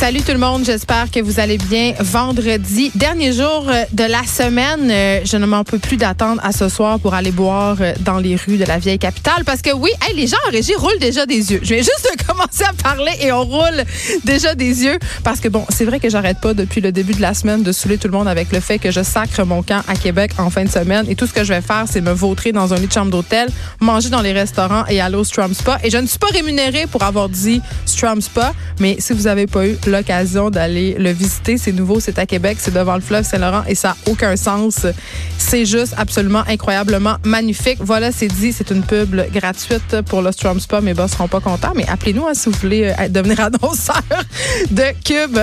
Salut tout le monde, j'espère que vous allez bien. Vendredi, dernier jour euh, de la semaine, euh, je ne m'en peux plus d'attendre à ce soir pour aller boire euh, dans les rues de la vieille capitale parce que oui, les gens en régie roulent déjà des yeux. Je viens juste de commencer à parler et on roule déjà des yeux parce que bon, c'est vrai que j'arrête pas depuis le début de la semaine de saouler tout le monde avec le fait que je sacre mon camp à Québec en fin de semaine et tout ce que je vais faire, c'est me vautrer dans un lit de chambre d'hôtel, manger dans les restaurants et aller au Strum Spa et je ne suis pas rémunérée pour avoir dit Strum Spa, mais si vous avez pas eu l'occasion d'aller le visiter. C'est nouveau, c'est à Québec, c'est devant le fleuve Saint-Laurent et ça n'a aucun sens. C'est juste absolument incroyablement magnifique. Voilà, c'est dit, c'est une pub gratuite pour le Strom Spa. Mes boss seront pas contents, mais appelez-nous hein, si vous voulez euh, devenir annonceur de Cube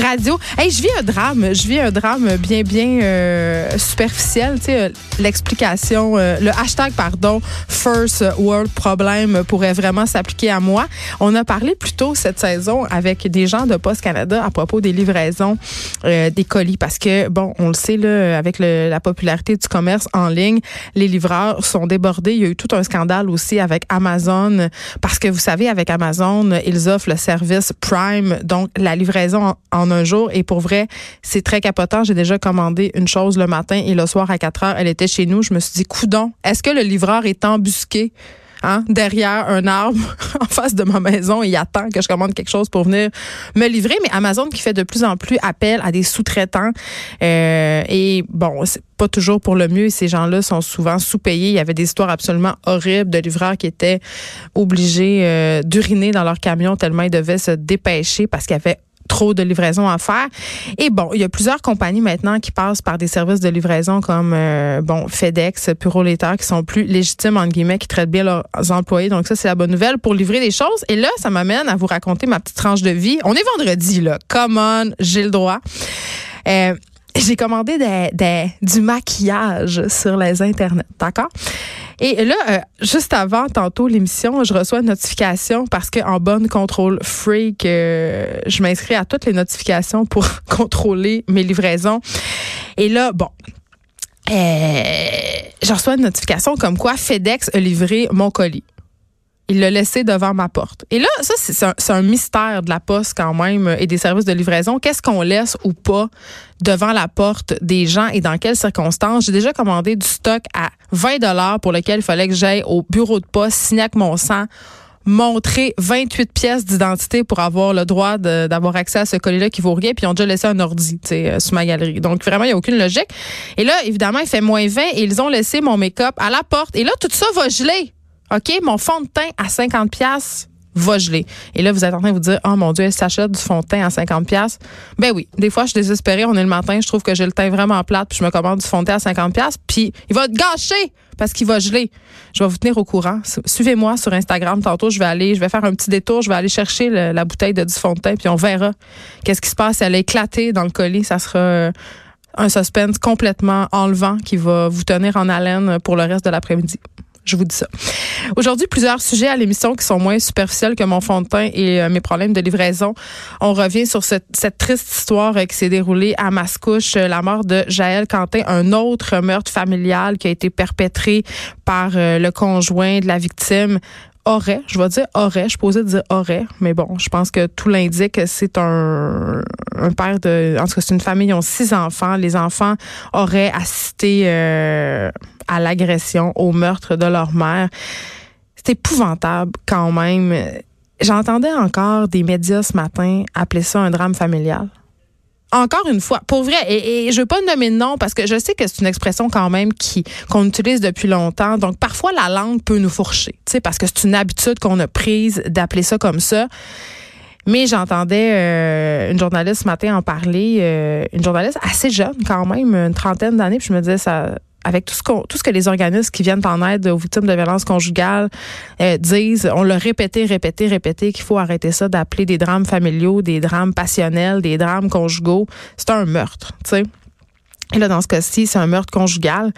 Radio. Hey, je vis un drame, je vis un drame bien, bien euh, superficiel. Tu sais, euh, l'explication, le hashtag, pardon, First World Problem pourrait vraiment s'appliquer à moi. On a parlé plus tôt cette saison avec des gens de Canada à propos des livraisons euh, des colis parce que bon, on le sait avec la popularité du commerce en ligne, les livreurs sont débordés. Il y a eu tout un scandale aussi avec Amazon parce que vous savez avec Amazon, ils offrent le service Prime donc la livraison en, en un jour et pour vrai, c'est très capotant. J'ai déjà commandé une chose le matin et le soir à 4 heures, elle était chez nous. Je me suis dit coudon, est-ce que le livreur est embusqué Hein, derrière un arbre en face de ma maison et il attend que je commande quelque chose pour venir me livrer. Mais Amazon qui fait de plus en plus appel à des sous-traitants euh, et bon, c'est pas toujours pour le mieux. Ces gens-là sont souvent sous-payés. Il y avait des histoires absolument horribles de livreurs qui étaient obligés euh, d'uriner dans leur camion tellement ils devaient se dépêcher parce qu'il y avait trop de livraison à faire. Et bon, il y a plusieurs compagnies maintenant qui passent par des services de livraison comme euh, bon FedEx, Purolator qui sont plus légitimes entre guillemets, qui traitent bien leurs employés. Donc ça c'est la bonne nouvelle pour livrer des choses. Et là, ça m'amène à vous raconter ma petite tranche de vie. On est vendredi là. Come on, j'ai le droit. Euh, j'ai commandé du maquillage sur les internets, d'accord? Et là, euh, juste avant, tantôt, l'émission, je reçois une notification parce qu'en bonne contrôle freak, euh, je m'inscris à toutes les notifications pour contrôler mes livraisons. Et là, bon, euh, je reçois une notification comme quoi FedEx a livré mon colis. Il l'a laissé devant ma porte. Et là, ça, c'est un, un, mystère de la poste quand même et des services de livraison. Qu'est-ce qu'on laisse ou pas devant la porte des gens et dans quelles circonstances? J'ai déjà commandé du stock à 20 dollars pour lequel il fallait que j'aille au bureau de poste, signer avec mon sang, montrer 28 pièces d'identité pour avoir le droit d'avoir accès à ce colis-là qui vaut rien, puis ils ont déjà laissé un ordi euh, sur ma galerie. Donc, vraiment, il n'y a aucune logique. Et là, évidemment, il fait moins 20 et ils ont laissé mon make-up à la porte. Et là, tout ça va geler. OK, mon fond de teint à 50 pièces va geler. Et là, vous êtes en train de vous dire, oh mon Dieu, elle s'achète du fond de teint à 50 pièces. Ben oui, des fois, je suis désespérée. On est le matin, je trouve que j'ai le teint vraiment plate, puis je me commande du fond de teint à 50 pièces, puis il va gâcher parce qu'il va geler. Je vais vous tenir au courant. Suivez-moi sur Instagram. Tantôt, je vais aller, je vais faire un petit détour, je vais aller chercher la bouteille de du fond de teint, puis on verra qu'est-ce qui se passe. Elle a éclaté dans le colis. Ça sera euh, un suspense complètement enlevant qui va vous tenir en haleine pour le reste de l'après-midi. Je vous dis ça. Aujourd'hui, plusieurs sujets à l'émission qui sont moins superficiels que mon fond de teint et euh, mes problèmes de livraison. On revient sur cette, triste histoire euh, qui s'est déroulée à Mascouche, euh, la mort de Jaël Quentin, un autre meurtre familial qui a été perpétré par le conjoint de la victime aurait, je vais dire aurait, je posais dire aurait, mais bon, je pense que tout l'indique, c'est un, un père de, en tout cas, c'est une famille, ils ont six enfants. Les enfants auraient assisté euh, à l'agression, au meurtre de leur mère. C'est épouvantable quand même. J'entendais encore des médias ce matin appeler ça un drame familial encore une fois, pour vrai, et, et je veux pas nommer de nom parce que je sais que c'est une expression quand même qui qu'on utilise depuis longtemps. Donc parfois la langue peut nous fourcher, tu sais, parce que c'est une habitude qu'on a prise d'appeler ça comme ça. Mais j'entendais euh, une journaliste ce matin en parler, euh, une journaliste assez jeune quand même, une trentaine d'années, puis je me disais ça avec tout ce, qu'on, tout ce que les organismes qui viennent en aide aux victimes de violences conjugales euh, disent, on l'a répété, répété, répété qu'il faut arrêter ça d'appeler des drames familiaux, des drames passionnels, des drames conjugaux. C'est un meurtre, tu sais. Et là, dans ce cas-ci, c'est un meurtre conjugal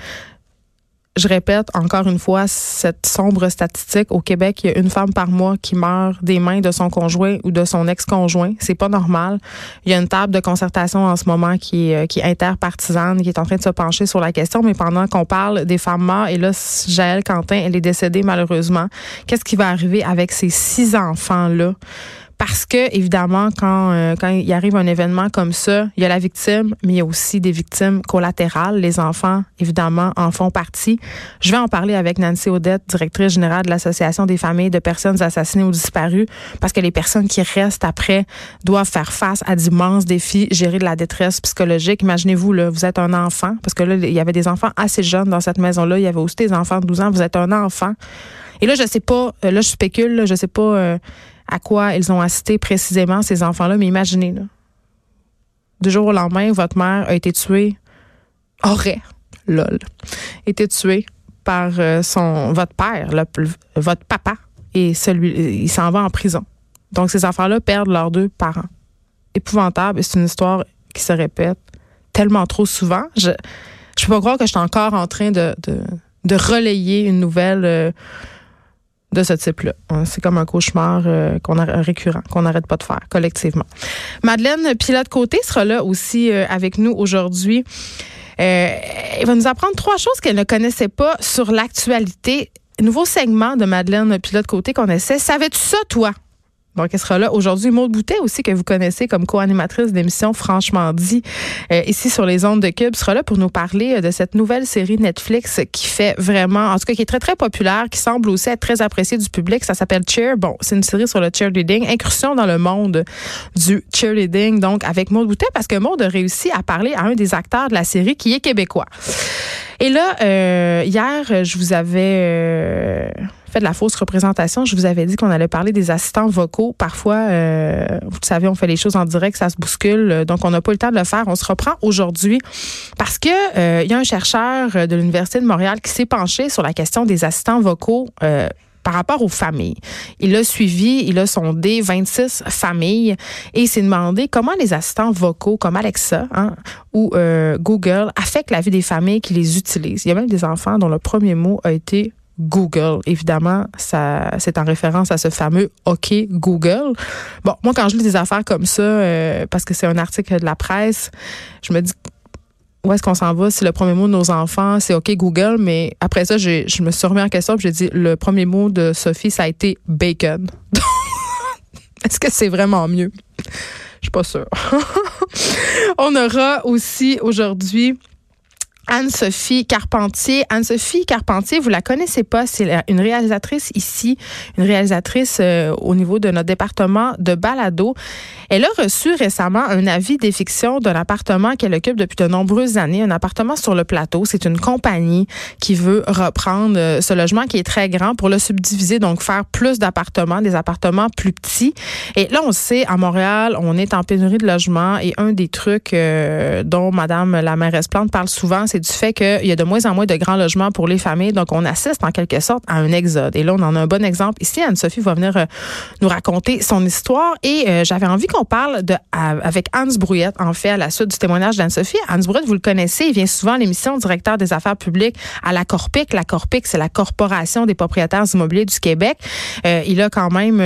je répète encore une fois cette sombre statistique. Au Québec, il y a une femme par mois qui meurt des mains de son conjoint ou de son ex-conjoint. C'est pas normal. Il y a une table de concertation en ce moment qui est, est interpartisane, qui est en train de se pencher sur la question. Mais pendant qu'on parle des femmes mortes, et là, Jaël Quentin, elle est décédée malheureusement. Qu'est-ce qui va arriver avec ces six enfants-là? Parce que, évidemment, quand, euh, quand il arrive un événement comme ça, il y a la victime, mais il y a aussi des victimes collatérales. Les enfants, évidemment, en font partie. Je vais en parler avec Nancy Odette, directrice générale de l'Association des familles de personnes assassinées ou disparues, parce que les personnes qui restent après doivent faire face à d'immenses défis, gérer de la détresse psychologique. Imaginez-vous, là, vous êtes un enfant, parce que là, il y avait des enfants assez jeunes dans cette maison-là. Il y avait aussi des enfants de 12 ans. Vous êtes un enfant. Et là, je sais pas, euh, là, je spécule, là, je sais pas... Euh, à quoi ils ont assisté précisément, ces enfants-là. Mais imaginez, là, du jour au lendemain, votre mère a été tuée, aurait, lol, été tuée par euh, son, votre père, votre papa, et celui, il s'en va en prison. Donc, ces enfants-là perdent leurs deux parents. Épouvantable, et c'est une histoire qui se répète tellement trop souvent. Je ne peux pas croire que je suis encore en train de, relayer une nouvelle. Euh, de ce type-là. Hein, c'est comme un cauchemar euh, qu'on a récurrent, qu'on n'arrête pas de faire collectivement. Madeleine Pilote-Côté sera là aussi euh, avec nous aujourd'hui. Euh, elle va nous apprendre trois choses qu'elle ne connaissait pas sur l'actualité. Nouveau segment de Madeleine Pilote-Côté qu'on essaie. Savais-tu ça, toi? Donc, elle sera là aujourd'hui. Maud Boutet aussi, que vous connaissez comme co-animatrice d'émission Franchement dit, euh, ici sur les ondes de Cube, sera là pour nous parler euh, de cette nouvelle série Netflix qui fait vraiment, en tout cas, qui est très, très populaire, qui semble aussi être très appréciée du public. Ça s'appelle Cheer. Bon, c'est une série sur le cheerleading, incursion dans le monde du cheerleading, donc avec Maud Boutet, parce que Maud a réussi à parler à un des acteurs de la série qui est québécois. Et là, euh, hier, je vous avais fait de la fausse représentation. Je vous avais dit qu'on allait parler des assistants vocaux. Parfois, euh, vous savez, on fait les choses en direct, ça se bouscule. Donc, on n'a pas le temps de le faire. On se reprend aujourd'hui parce que euh, il y a un chercheur de l'Université de Montréal qui s'est penché sur la question des assistants vocaux. Euh, par rapport aux familles. Il a suivi, il a sondé 26 familles et il s'est demandé comment les assistants vocaux comme Alexa hein, ou Google affectent la vie des familles qui les utilisent. Il y a même des enfants dont le premier mot a été Google. Évidemment, ça, c'est en référence à ce fameux OK Google. Bon, moi, quand je lis des affaires comme ça, euh, parce que c'est un article de la presse, je me dis où est-ce qu'on s'en va? Si le premier mot de nos enfants, c'est OK Google, mais après ça, je me suis remis en question j'ai dit le premier mot de Sophie, ça a été bacon. est-ce que c'est vraiment mieux? Je suis pas sûre. On aura aussi aujourd'hui Anne-Sophie Carpentier. Anne-Sophie Carpentier, vous la connaissez pas, c'est une réalisatrice ici, une réalisatrice euh, au niveau de notre département de Balado. Elle a reçu récemment un avis d'effiction d'un appartement qu'elle occupe depuis de nombreuses années, un appartement sur le plateau. C'est une compagnie qui veut reprendre euh, ce logement qui est très grand pour le subdiviser, donc faire plus d'appartements, des appartements plus petits. Et là, on sait, à Montréal, on est en pénurie de logements et un des trucs euh, dont Madame la mairesse Plante parle souvent, c'est du fait qu'il y a de moins en moins de grands logements pour les familles. Donc, on assiste en quelque sorte à un exode. Et là, on en a un bon exemple. Ici, Anne-Sophie va venir euh, nous raconter son histoire. Et euh, j'avais envie qu'on parle de, avec Hans Brouillette, en fait, à la suite du témoignage d'Anne-Sophie. Hans Brouillette, vous le connaissez, il vient souvent à l'émission directeur des affaires publiques à la Corpic. La Corpic, c'est la Corporation des propriétaires immobiliers du Québec. Euh, il a quand même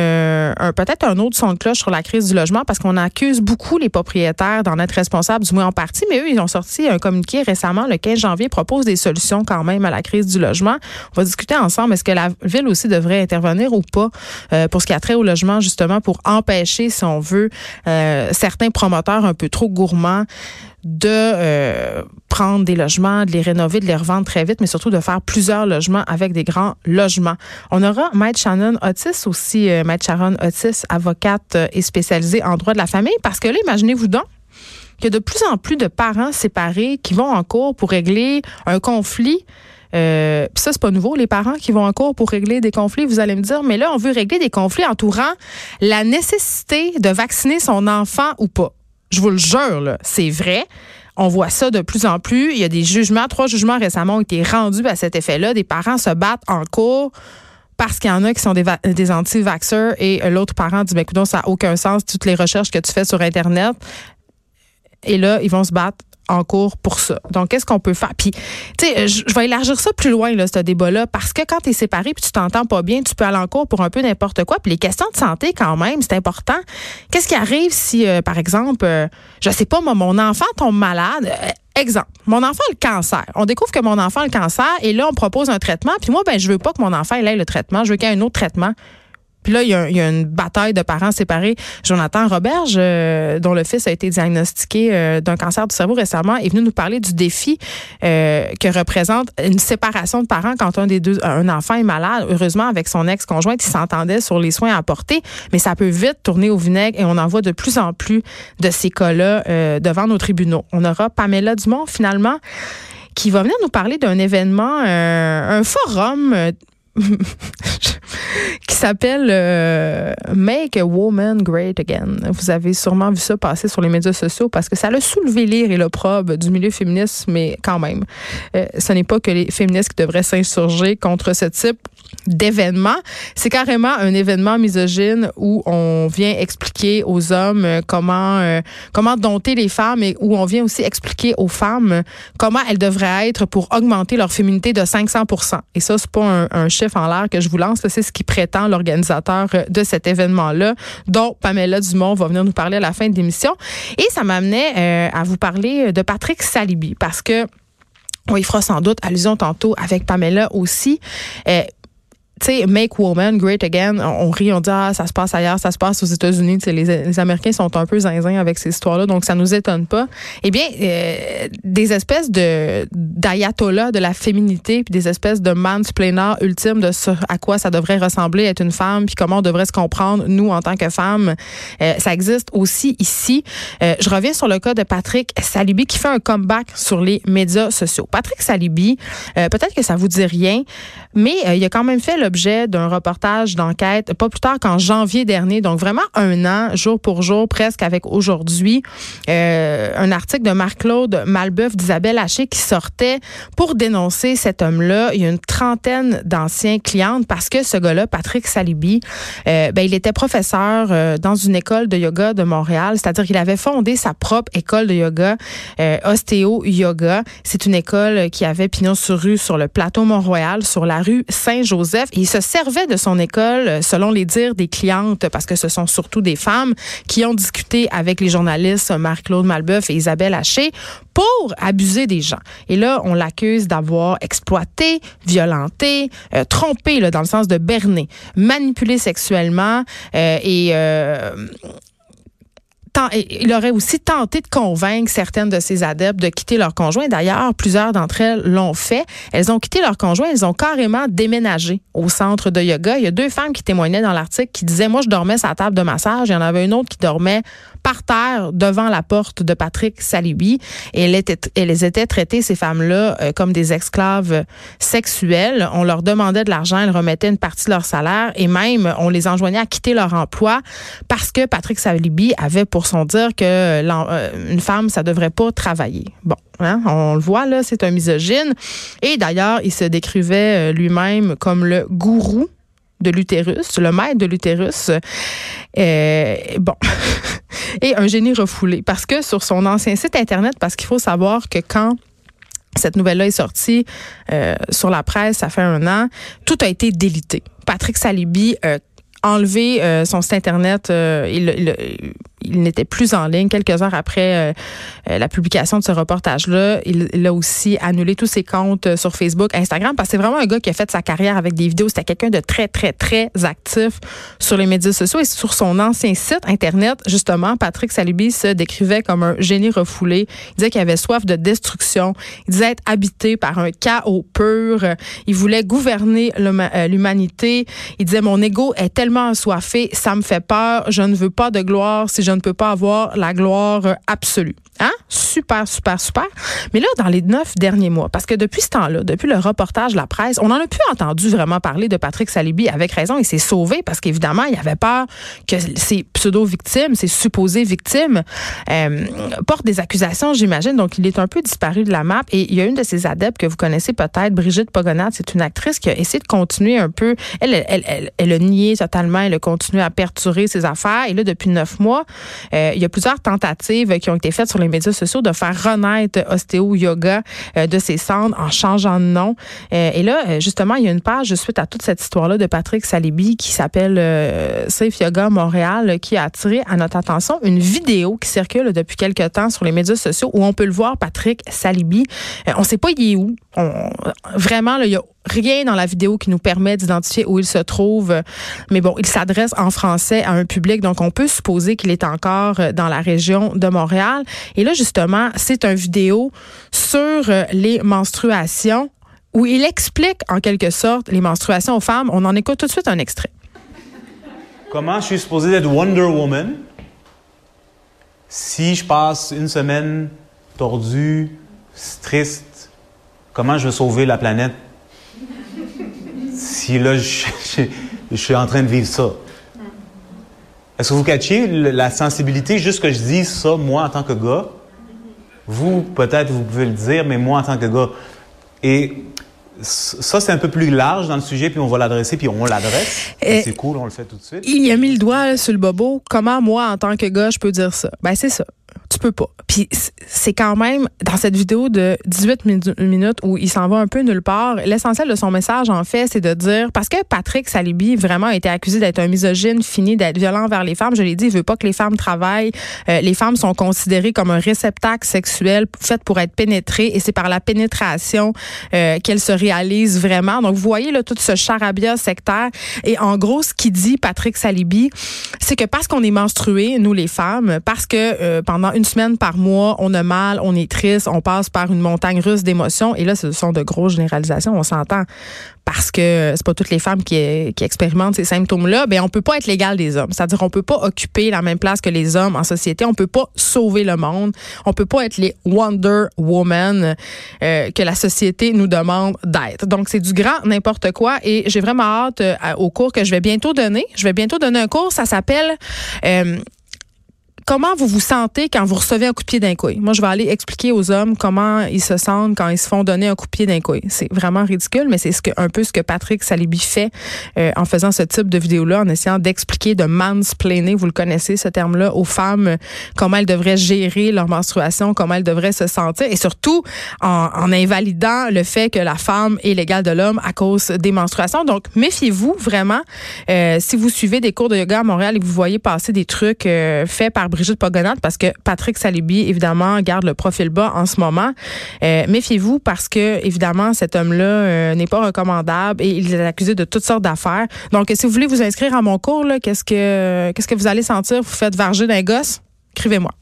peut-être un autre son de cloche sur la crise du logement parce qu'on accuse beaucoup les propriétaires d'en être responsables, du moins en partie, mais eux, ils ont sorti un communiqué récemment, le 15 janvier propose des solutions quand même à la crise du logement. On va discuter ensemble. Est-ce que la ville aussi devrait intervenir ou pas euh, pour ce qui a trait au logement, justement, pour empêcher, si on veut, euh, certains promoteurs un peu trop gourmands de euh, prendre des logements, de les rénover, de les revendre très vite, mais surtout de faire plusieurs logements avec des grands logements. On aura Maître Shannon Otis aussi, Maître Sharon Otis, avocate et spécialisée en droit de la famille, parce que là, imaginez-vous donc, qu'il y a de plus en plus de parents séparés qui vont en cours pour régler un conflit. Euh, Puis ça, c'est pas nouveau. Les parents qui vont en cours pour régler des conflits, vous allez me dire, mais là, on veut régler des conflits entourant la nécessité de vacciner son enfant ou pas. Je vous le jure, là, c'est vrai. On voit ça de plus en plus. Il y a des jugements, trois jugements récemment ont été rendus à cet effet-là. Des parents se battent en cours parce qu'il y en a qui sont des, anti-vaxxers et l'autre parent dit, ben, écoute, ça n'a aucun sens, toutes les recherches que tu fais sur Internet. Et là, ils vont se battre en cours pour ça. Donc, qu'est-ce qu'on peut faire? Puis, tu sais, je vais élargir ça plus loin, là, ce débat-là, parce que quand tu es séparé puis tu t'entends pas bien, tu peux aller en cours pour un peu n'importe quoi. Puis les questions de santé, quand même, c'est important. Qu'est-ce qui arrive si, euh, par exemple, euh, je sais pas, moi, mon enfant tombe malade? Euh, exemple, mon enfant a le cancer. On découvre que mon enfant a le cancer et là, on propose un traitement. Puis moi, ben, je veux pas que mon enfant ait le traitement. Je veux qu'il y ait un autre traitement. Puis là, il y, a, une bataille de parents séparés. Jonathan Roberge, euh, dont le fils a été diagnostiqué euh, d'un cancer du cerveau récemment, est venu nous parler du défi euh, que représente une séparation de parents quand un des deux, un enfant est malade. Heureusement, avec son ex-conjointe, il s'entendait sur les soins à apporter, mais ça peut vite tourner au vinaigre et on en voit de plus en plus de ces cas-là devant nos tribunaux. On aura Pamela Dumont, finalement, qui va venir nous parler d'un événement, un forum qui s'appelle euh, Make a Woman Great Again. Vous avez sûrement vu ça passer sur les médias sociaux parce que ça a soulevé l'ire et l'opprobre du milieu féministe, mais quand même, euh, ce n'est pas que les féministes qui devraient s'insurger contre ce type d'événement. C'est carrément un événement misogyne où on vient expliquer aux hommes euh, comment comment dompter les femmes et où on vient aussi expliquer aux femmes comment elles devraient être pour augmenter leur féminité de 500 Et ça, c'est pas un, un chiffre en l'air que je vous lance. C'est ce qui prétend l'organisateur de cet événement-là, dont Pamela Dumont va venir nous parler à la fin de l'émission. Et ça m'amenait euh, à vous parler de Patrick Salibi parce que on fera sans doute allusion tantôt avec Pamela aussi. Euh, tu sais, Make Woman Great Again, on, rit, on dit, ah, ça se passe ailleurs, ça se passe aux États-Unis. Les, les Américains sont un peu zinzins avec ces histoires-là, donc ça nous étonne pas. Eh bien, euh, des espèces de d'ayatollah de la féminité, puis des espèces de mansplainer ultime de ce à quoi ça devrait ressembler être une femme, puis comment on devrait se comprendre, nous, en tant que femmes. Euh, ça existe aussi ici. Euh, je reviens sur le cas de Patrick Salibi qui fait un comeback sur les médias sociaux. Patrick Salibi, peut-être que ça vous dit rien, mais il a quand même fait le l'objet d'un reportage d'enquête pas plus tard qu'en janvier dernier, donc vraiment un an, jour pour jour, presque avec aujourd'hui, euh, un article de Marc-Claude Malbeuf d'Isabelle Haché qui sortait pour dénoncer cet homme-là. Il y a une trentaine d'anciens clientes parce que ce gars-là, Patrick Salibi, euh, ben, il était professeur euh, dans une école de yoga de Montréal, c'est-à-dire qu'il avait fondé sa propre école de yoga, Ostéo Yoga. C'est une école qui avait pignon sur rue sur le plateau Mont-Royal, sur la rue Saint-Joseph il se servait de son école, euh, selon les dires des clientes, parce que ce sont surtout des femmes qui ont discuté avec les journalistes Marc-Claude Malbeuf et Isabelle Haché pour abuser des gens. Et là, on l'accuse d'avoir exploité, violenté, euh, trompé, là, dans le sens de berner, manipulé sexuellement euh, et il aurait aussi tenté de convaincre certaines de ses adeptes de quitter leur conjoint. D'ailleurs, plusieurs d'entre elles l'ont fait. Elles ont quitté leur conjoint, elles ont carrément déménagé au centre de yoga. Il y a deux femmes qui témoignaient dans l'article qui disaient, moi, je dormais sur la table de massage. Il y en avait une autre qui dormait par terre devant la porte de Patrick Salibi. Et elles étaient, elles étaient traitées, ces femmes-là, euh, comme des esclaves sexuelles. On leur demandait de l'argent, elles remettaient une partie de leur salaire et même on les enjoignait à quitter leur emploi parce que Patrick Salibi avait pour son dire que euh, une femme, ça devrait pas travailler. Bon, hein, on le voit là, c'est un misogyne. Et d'ailleurs, il se décrivait euh, lui-même comme le gourou de l'utérus, le maître de l'utérus. Euh, bon. Et un génie refoulé. Parce que sur son ancien site Internet, parce qu'il faut savoir que quand cette nouvelle-là est sortie sur la presse, ça fait un an, tout a été délité. Patrick Salibi enlevé son site Internet. il, il n'était plus en ligne quelques heures après euh, euh, la publication de ce reportage-là. Il, a aussi annulé tous ses comptes euh, sur Facebook, Instagram, parce que c'est vraiment un gars qui a fait sa carrière avec des vidéos. C'était quelqu'un de très, très, très actif sur les médias sociaux et sur son ancien site Internet, justement, Patrick Salibi se décrivait comme un génie refoulé. Il disait qu'il avait soif de destruction. Il disait être habité par un chaos pur. Il voulait gouverner l'humanité. Il disait, mon ego est tellement assoiffé, ça me fait peur. Je ne veux pas de gloire. Si je ne peux pas avoir la gloire absolue. Hein? Super, super, super. Mais là, dans les neuf derniers mois, parce que depuis ce temps-là, depuis le reportage de la presse, on n'en a plus entendu vraiment parler de Patrick Salibi avec raison. Il s'est sauvé parce qu'évidemment, il avait peur que ses pseudo-victimes, ses supposées victimes, euh, portent des accusations, j'imagine. Donc, il est un peu disparu de la map. Et il y a une de ses adeptes que vous connaissez peut-être, Brigitte Pogonat. C'est une actrice qui a essayé de continuer un peu. Elle, elle, elle, elle, a nié totalement. Elle a continué à perturber ses affaires. Et là, depuis neuf mois, euh, il y a plusieurs tentatives qui ont été faites sur les médias sociaux de faire renaître Ostéo Yoga euh, de ses cendres en changeant de nom. Euh, et là, justement, il y a une page suite à toute cette histoire-là de Patrick Salibi qui s'appelle Safe Yoga Montréal qui a attiré à notre attention une vidéo qui circule depuis quelques temps sur les médias sociaux où on peut le voir, Patrick Salibi. on ne sait pas il est où. vraiment, il y a rien dans la vidéo qui nous permet d'identifier où il se trouve. Mais bon, il s'adresse en français à un public, donc on peut supposer qu'il est encore euh, dans la région de Montréal. Et là, justement, c'est une vidéo sur euh, les menstruations où il explique en quelque sorte les menstruations aux femmes. On en écoute tout de suite un extrait. Comment je suis supposé être Wonder Woman si je passe une semaine tordue, triste? Comment je vais sauver la planète? Si là, je, suis en train de vivre ça. Est-ce que vous catchez la sensibilité, juste que je dise ça, moi, en tant que gars? Vous, peut-être, vous pouvez le dire, mais moi, en tant que gars. Et ça, c'est un peu plus large dans le sujet, puis on va l'adresser, puis on l'adresse. C'est cool, on le fait tout de suite. Il a mis le doigt sur le bobo. Comment, moi, en tant que gars, je peux dire ça? Ben, c'est ça tu peux pas. Puis c'est quand même dans cette vidéo de 18 minutes où il s'en va un peu nulle part, l'essentiel de son message en fait, c'est de dire parce que Patrick Salibi vraiment a été accusé d'être un misogyne, fini d'être violent envers les femmes, je l'ai dit, il veut pas que les femmes travaillent, euh, les femmes sont considérées comme un réceptacle sexuel fait pour être pénétrées et c'est par la pénétration euh, qu'elles se réalisent vraiment. Donc vous voyez là tout ce charabia sectaire et en gros ce qu'il dit Patrick Salibi, c'est que parce qu'on est menstrué nous les femmes, parce que euh, pendant une semaine par mois, on a mal, on est triste, on passe par une montagne russe d'émotions. Et là, ce sont de grosses généralisations, on s'entend parce que c'est pas toutes les femmes qui, qui expérimentent ces symptômes-là, ben on peut pas être l'égal des hommes. C'est-à-dire on peut pas occuper la même place que les hommes en société, on peut pas sauver le monde, on peut pas être les Wonder Woman euh, que la société nous demande d'être. Donc c'est du grand n'importe quoi et j'ai vraiment hâte euh, au cours que je vais bientôt donner. Je vais bientôt donner un cours, ça s'appelle euh, comment vous vous sentez quand vous recevez un coup de pied d'un couille? Moi, je vais aller expliquer aux hommes comment ils se sentent quand ils se font donner un coup de pied d'un couille. C'est vraiment ridicule, mais c'est ce que, un peu ce que Patrick Salibi fait euh, en faisant ce type de vidéo-là, en essayant d'expliquer, de mansplainer, vous le connaissez ce terme-là, aux femmes, comment elles devraient gérer leur menstruation, comment elles devraient se sentir, et surtout en, en invalidant le fait que la femme est l'égale de l'homme à cause des menstruations. Donc, méfiez-vous vraiment. Euh, si vous suivez des cours de yoga à Montréal et que vous voyez passer des trucs euh, faits par Brigitte Pogonat parce que Patrick Salibi, évidemment, garde le profil bas en ce moment. Euh, méfiez-vous parce que, évidemment, cet homme-là euh, n'est pas recommandable et il est accusé de toutes sortes d'affaires. Donc, si vous voulez vous inscrire à mon cours, qu'est-ce que qu'est-ce que vous allez sentir? Vous faites varger d'un gosse? Écrivez-moi.